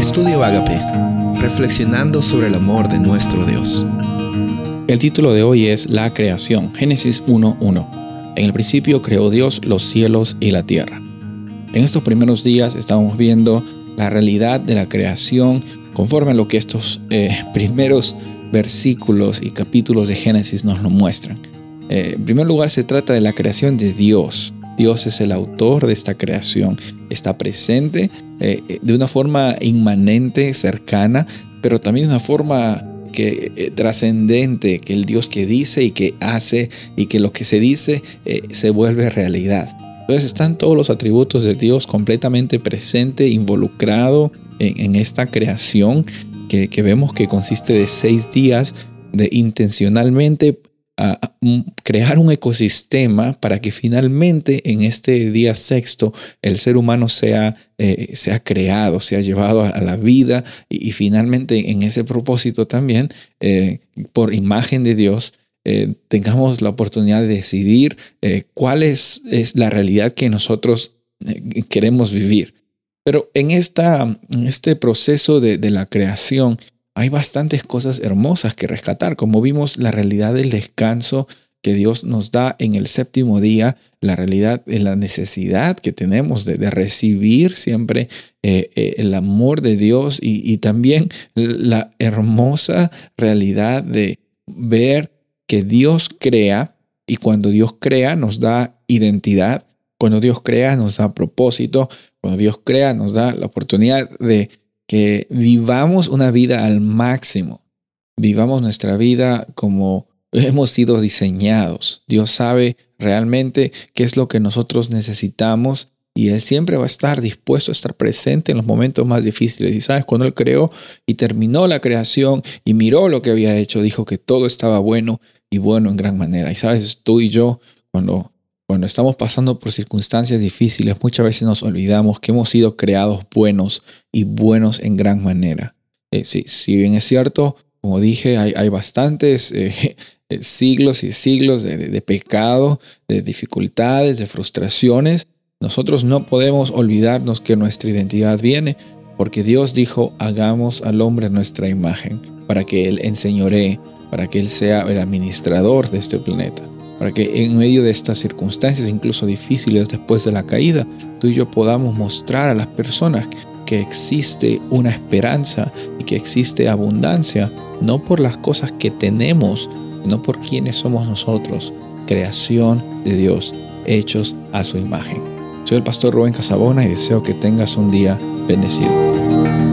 Estudio Agape, reflexionando sobre el amor de nuestro Dios. El título de hoy es La creación, Génesis 1.1. En el principio creó Dios los cielos y la tierra. En estos primeros días estamos viendo la realidad de la creación conforme a lo que estos eh, primeros versículos y capítulos de Génesis nos lo muestran. Eh, en primer lugar se trata de la creación de Dios. Dios es el autor de esta creación. Está presente eh, de una forma inmanente, cercana, pero también de una forma que eh, trascendente, que el Dios que dice y que hace y que lo que se dice se vuelve realidad. Entonces están todos los atributos de Dios completamente presente, involucrado en, esta creación que, que, vemos que consiste de seis días de intencionalmente crear un ecosistema para que finalmente en este día sexto el ser humano sea, eh, sea creado, sea llevado a, la vida y, finalmente en ese propósito también, eh, por imagen de Dios, eh, tengamos la oportunidad de decidir cuál es, la realidad que nosotros queremos vivir. Pero en, esta, este proceso de, de la creación, hay bastantes cosas hermosas que rescatar, como vimos la realidad del descanso que Dios nos da en el séptimo día, la realidad de la necesidad que tenemos de, recibir siempre eh, eh, el amor de Dios y, también la hermosa realidad de ver que Dios crea y cuando Dios crea nos da identidad, cuando Dios crea nos da propósito, cuando Dios crea nos da la oportunidad de que vivamos una vida al máximo, vivamos nuestra vida como hemos sido diseñados. Dios sabe realmente qué es lo que nosotros necesitamos y Él siempre va a estar dispuesto a estar presente en los momentos más difíciles. Y sabes, cuando Él creó y terminó la creación y miró lo que había hecho, dijo que todo estaba bueno y bueno en gran manera. Y sabes, tú y yo, cuando cuando estamos pasando por circunstancias difíciles, muchas veces nos olvidamos que hemos sido creados buenos y buenos en gran manera. Eh, si bien es cierto, como dije, hay, bastantes eh, eh, siglos y siglos de, pecado, de dificultades, de frustraciones. Nosotros no podemos olvidarnos que nuestra identidad viene porque Dios dijo, hagamos al hombre nuestra imagen, para que Él enseñoree, para que Él sea el administrador de este planeta para que en medio de estas circunstancias, incluso difíciles después de la caída, tú y yo podamos mostrar a las personas que existe una esperanza y que existe abundancia, no por las cosas que tenemos, sino por quienes somos nosotros, creación de Dios, hechos a su imagen. Soy el pastor Rubén Casabona y deseo que tengas un día bendecido.